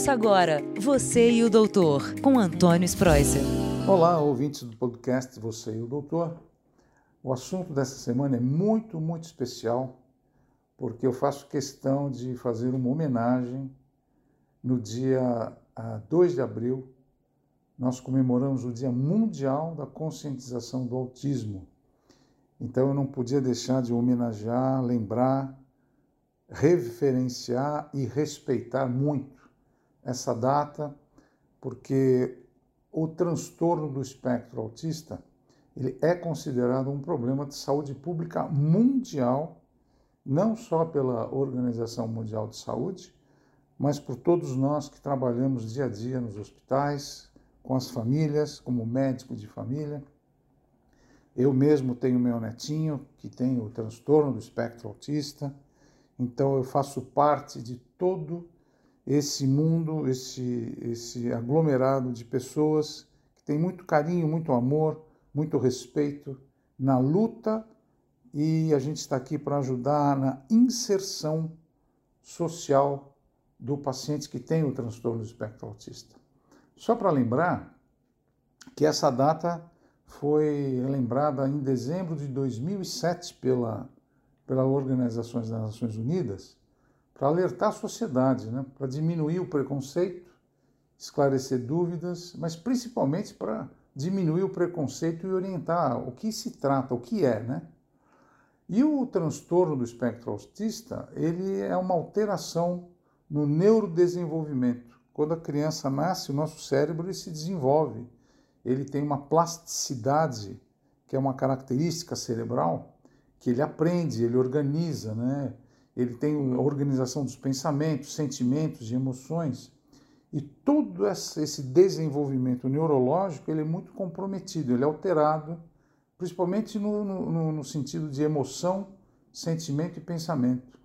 Ouça agora Você e o Doutor, com Antônio Spreuser. Olá, ouvintes do podcast Você e o Doutor. O assunto dessa semana é muito, muito especial, porque eu faço questão de fazer uma homenagem no dia 2 de abril. Nós comemoramos o Dia Mundial da Conscientização do Autismo. Então eu não podia deixar de homenagear, lembrar, referenciar e respeitar muito essa data, porque o transtorno do espectro autista ele é considerado um problema de saúde pública mundial, não só pela Organização Mundial de Saúde, mas por todos nós que trabalhamos dia a dia nos hospitais, com as famílias, como médico de família. Eu mesmo tenho meu netinho que tem o transtorno do espectro autista, então eu faço parte de todo esse mundo, esse, esse aglomerado de pessoas que tem muito carinho, muito amor, muito respeito na luta e a gente está aqui para ajudar na inserção social do paciente que tem o transtorno do espectro autista. Só para lembrar que essa data foi lembrada em dezembro de 2007 pela, pela Organização das Nações Unidas para alertar a sociedade, né, para diminuir o preconceito, esclarecer dúvidas, mas principalmente para diminuir o preconceito e orientar o que se trata, o que é, né? E o transtorno do espectro autista, ele é uma alteração no neurodesenvolvimento. Quando a criança nasce, o nosso cérebro ele se desenvolve. Ele tem uma plasticidade, que é uma característica cerebral, que ele aprende, ele organiza, né? Ele tem a organização dos pensamentos, sentimentos e emoções. E todo esse desenvolvimento neurológico ele é muito comprometido, ele é alterado, principalmente no, no, no sentido de emoção, sentimento e pensamento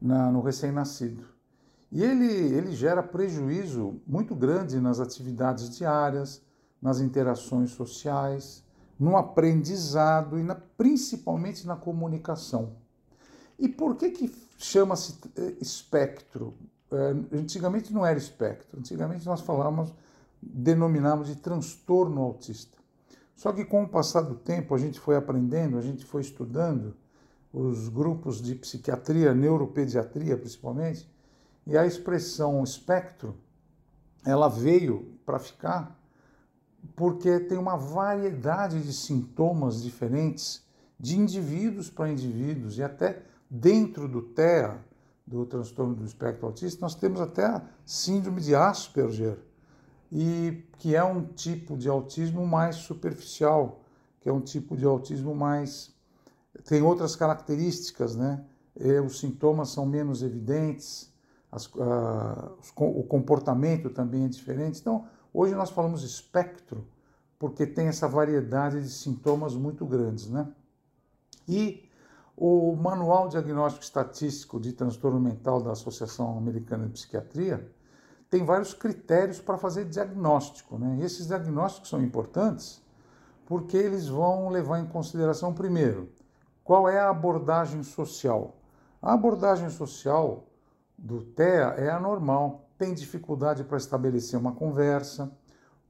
na, no recém-nascido. E ele, ele gera prejuízo muito grande nas atividades diárias, nas interações sociais, no aprendizado e na, principalmente na comunicação. E por que, que chama-se eh, espectro? É, antigamente não era espectro, antigamente nós falávamos, denominávamos de transtorno autista. Só que com o passar do tempo a gente foi aprendendo, a gente foi estudando os grupos de psiquiatria, neuropediatria principalmente, e a expressão espectro, ela veio para ficar porque tem uma variedade de sintomas diferentes de indivíduos para indivíduos e até dentro do TEA, do transtorno do espectro autista, nós temos até a síndrome de Asperger, e que é um tipo de autismo mais superficial, que é um tipo de autismo mais tem outras características, né? Os sintomas são menos evidentes, as, uh, o comportamento também é diferente. Então, hoje nós falamos espectro porque tem essa variedade de sintomas muito grandes, né? E o Manual Diagnóstico Estatístico de Transtorno Mental da Associação Americana de Psiquiatria tem vários critérios para fazer diagnóstico. Né? E esses diagnósticos são importantes porque eles vão levar em consideração, primeiro, qual é a abordagem social. A abordagem social do TEA é anormal, tem dificuldade para estabelecer uma conversa,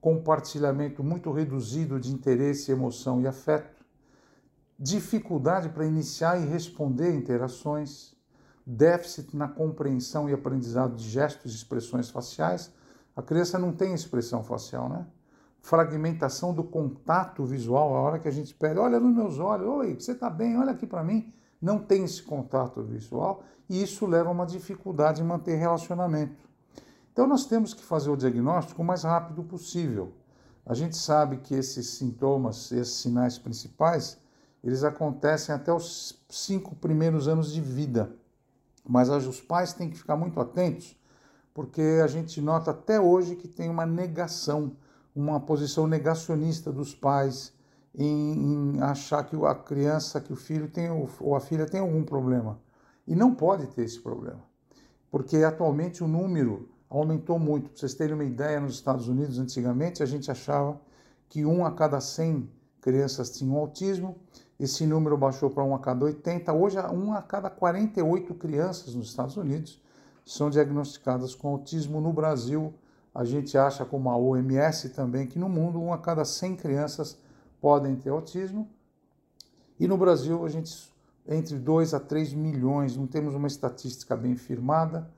compartilhamento muito reduzido de interesse, emoção e afeto dificuldade para iniciar e responder interações, déficit na compreensão e aprendizado de gestos e expressões faciais. A criança não tem expressão facial, né? Fragmentação do contato visual, a hora que a gente pede, olha nos meus olhos, oi, você está bem, olha aqui para mim. Não tem esse contato visual e isso leva a uma dificuldade em manter relacionamento. Então nós temos que fazer o diagnóstico o mais rápido possível. A gente sabe que esses sintomas, esses sinais principais, eles acontecem até os cinco primeiros anos de vida. Mas os pais têm que ficar muito atentos, porque a gente nota até hoje que tem uma negação, uma posição negacionista dos pais em, em achar que a criança, que o filho tem ou a filha tem algum problema. E não pode ter esse problema, porque atualmente o número aumentou muito. Para vocês terem uma ideia, nos Estados Unidos, antigamente, a gente achava que um a cada 100 crianças tinham autismo esse número baixou para 1 a cada 80. Hoje, 1 a cada 48 crianças nos Estados Unidos são diagnosticadas com autismo. No Brasil, a gente acha, como a OMS também, que no mundo, uma a cada 100 crianças podem ter autismo. E no Brasil, a gente, entre 2 a 3 milhões, não temos uma estatística bem firmada,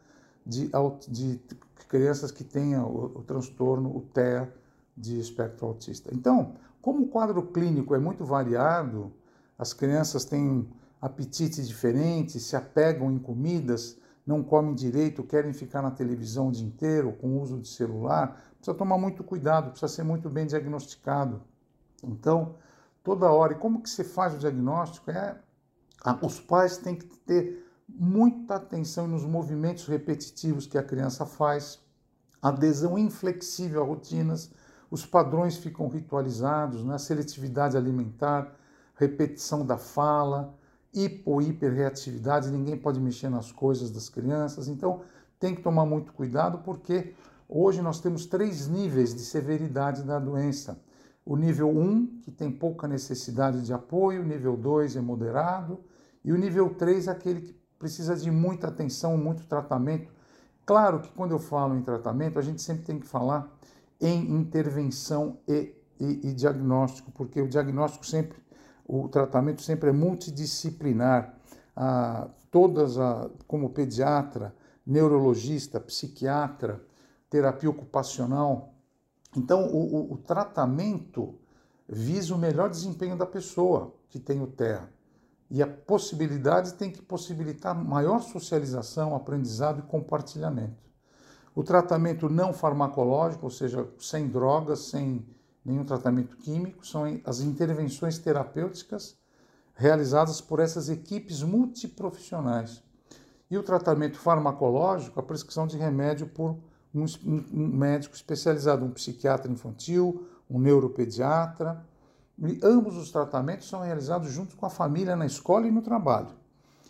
de, de crianças que tenham o, o transtorno, o TEA, de espectro autista. Então, como o quadro clínico é muito variado, as crianças têm apetites diferentes, se apegam em comidas, não comem direito, querem ficar na televisão o dia inteiro, com uso de celular, precisa tomar muito cuidado, precisa ser muito bem diagnosticado. Então, toda hora, e como que se faz o diagnóstico? É, os pais têm que ter muita atenção nos movimentos repetitivos que a criança faz, adesão inflexível a rotinas, os padrões ficam ritualizados, né? seletividade alimentar, repetição da fala, hipo hiperreatividade, ninguém pode mexer nas coisas das crianças, então tem que tomar muito cuidado porque hoje nós temos três níveis de severidade da doença. O nível 1, que tem pouca necessidade de apoio, o nível 2 é moderado, e o nível 3 é aquele que precisa de muita atenção, muito tratamento. Claro que quando eu falo em tratamento, a gente sempre tem que falar em intervenção e, e, e diagnóstico, porque o diagnóstico sempre o tratamento sempre é multidisciplinar. Ah, todas, a, como pediatra, neurologista, psiquiatra, terapia ocupacional. Então, o, o, o tratamento visa o melhor desempenho da pessoa que tem o TEA. E a possibilidade tem que possibilitar maior socialização, aprendizado e compartilhamento. O tratamento não farmacológico, ou seja, sem drogas, sem nenhum tratamento químico, são as intervenções terapêuticas realizadas por essas equipes multiprofissionais. E o tratamento farmacológico, a prescrição de remédio por um, médico especializado, um psiquiatra infantil, um neuropediatra. E ambos os tratamentos são realizados junto com a família na escola e no trabalho.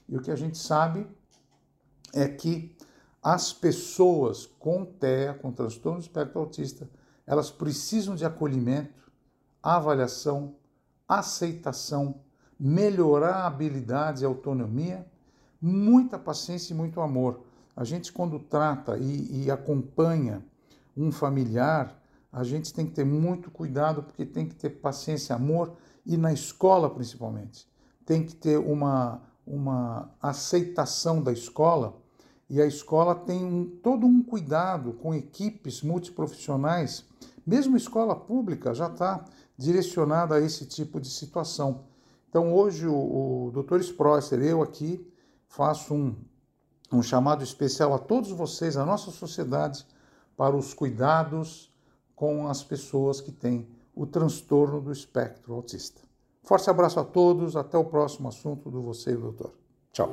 E o que a gente sabe é que as pessoas com TEA, com transtorno do espectro autista, elas precisam de acolhimento, avaliação, aceitação, melhorar a habilidade e autonomia, muita paciência e muito amor. A gente, quando trata e, e acompanha um familiar, a gente tem que ter muito cuidado, porque tem que ter paciência, amor, e na escola principalmente. Tem que ter uma, uma aceitação da escola, e a escola tem um, todo um cuidado com equipes multiprofissionais mesmo escola pública já está direcionada a esse tipo de situação. Então, hoje, o, o Dr. Sprosser, eu aqui, faço um, um chamado especial a todos vocês, a nossa sociedade, para os cuidados com as pessoas que têm o transtorno do espectro autista. Forte abraço a todos, até o próximo assunto do Você e o Doutor. Tchau.